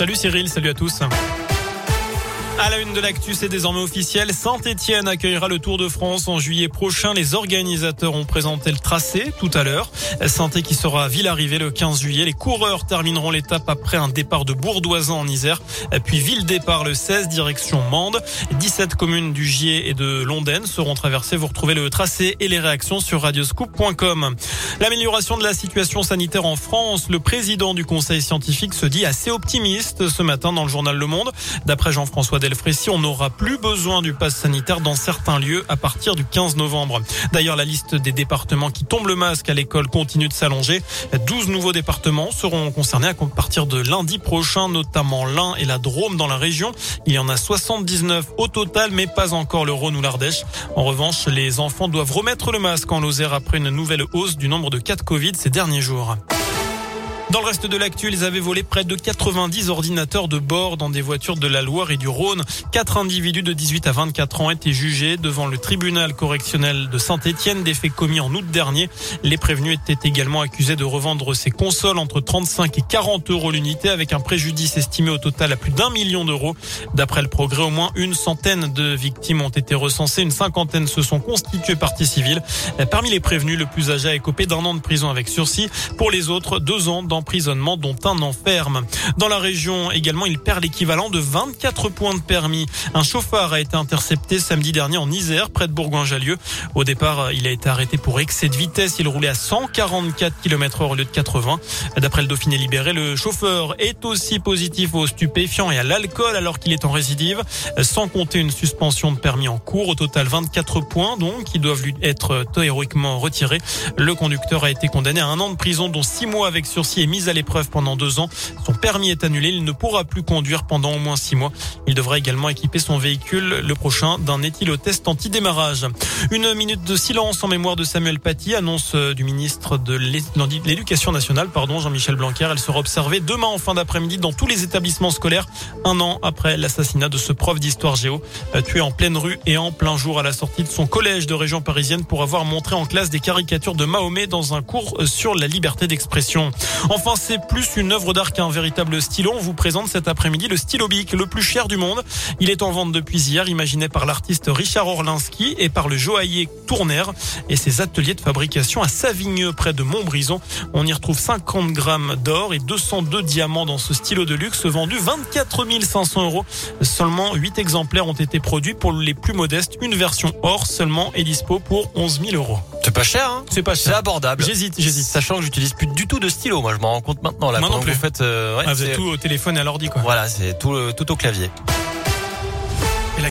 Salut Cyril, salut à tous. À la une de l'actu, c'est désormais officiel. Saint-Etienne accueillera le Tour de France en juillet prochain. Les organisateurs ont présenté le tracé tout à l'heure. saint qui sera à Ville-Arrivée le 15 juillet. Les coureurs termineront l'étape après un départ de Bourdoisin en Isère, puis Ville-Départ le 16, direction Mende. 17 communes du Gier et de Londaine seront traversées. Vous retrouvez le tracé et les réactions sur radioscoop.com. L'amélioration de la situation sanitaire en France. Le président du conseil scientifique se dit assez optimiste ce matin dans le journal Le Monde. D'après Jean-François Delfrécy, on n'aura plus besoin du pass sanitaire dans certains lieux à partir du 15 novembre. D'ailleurs, la liste des départements qui tombent le masque à l'école continue de s'allonger. 12 nouveaux départements seront concernés à partir de lundi prochain, notamment l'Ain et la Drôme dans la région. Il y en a 79 au total, mais pas encore le Rhône ou l'Ardèche. En revanche, les enfants doivent remettre le masque en Lozère après une nouvelle hausse du nombre de cas de Covid ces derniers jours. Dans le reste de l'actu, ils avaient volé près de 90 ordinateurs de bord dans des voitures de la Loire et du Rhône. Quatre individus de 18 à 24 ans étaient jugés devant le tribunal correctionnel de Saint-Étienne des faits commis en août dernier. Les prévenus étaient également accusés de revendre ces consoles entre 35 et 40 euros l'unité avec un préjudice estimé au total à plus d'un million d'euros. D'après le progrès, au moins une centaine de victimes ont été recensées. Une cinquantaine se sont constituées partie civile. Parmi les prévenus, le plus âgé a écopé d'un an de prison avec sursis. Pour les autres, deux ans dans dont un enferme. Dans la région également, il perd l'équivalent de 24 points de permis. Un chauffeur a été intercepté samedi dernier en Isère, près de Bourgoin-Jallieu. Au départ, il a été arrêté pour excès de vitesse. Il roulait à 144 km heure au lieu de 80. D'après le Dauphiné libéré, le chauffeur est aussi positif aux stupéfiants et à l'alcool alors qu'il est en récidive, sans compter une suspension de permis en cours. Au total, 24 points donc qui doivent lui être héroïquement retirés. Le conducteur a été condamné à un an de prison, dont six mois avec sursis et mise à l'épreuve pendant deux ans. Son permis est annulé. Il ne pourra plus conduire pendant au moins six mois. Il devra également équiper son véhicule le prochain d'un éthylotest anti-démarrage. Une minute de silence en mémoire de Samuel Paty, annonce euh, du ministre de l'Éducation nationale, pardon, Jean-Michel Blanquer. Elle sera observée demain en fin d'après-midi dans tous les établissements scolaires, un an après l'assassinat de ce prof d'histoire géo, euh, tué en pleine rue et en plein jour à la sortie de son collège de région parisienne pour avoir montré en classe des caricatures de Mahomet dans un cours euh, sur la liberté d'expression. C'est plus une œuvre d'art qu'un véritable stylo. On vous présente cet après-midi le stylo Bic, le plus cher du monde. Il est en vente depuis hier, imaginé par l'artiste Richard Orlinski et par le joaillier Tourner et ses ateliers de fabrication à Savigneux, près de Montbrison. On y retrouve 50 grammes d'or et 202 diamants dans ce stylo de luxe vendu 24 500 euros. Seulement 8 exemplaires ont été produits pour les plus modestes. Une version or seulement est dispo pour 11 000 euros. C'est pas cher, hein C'est pas cher. C'est abordable. J'hésite, j'hésite. Sachant que j'utilise plus du tout de stylo. Moi, je m'en rends compte maintenant. Là, Moi non plus. Vous faites, euh, ouais, ah, vous tout au téléphone et à l'ordi, quoi. Voilà, c'est tout, tout au clavier.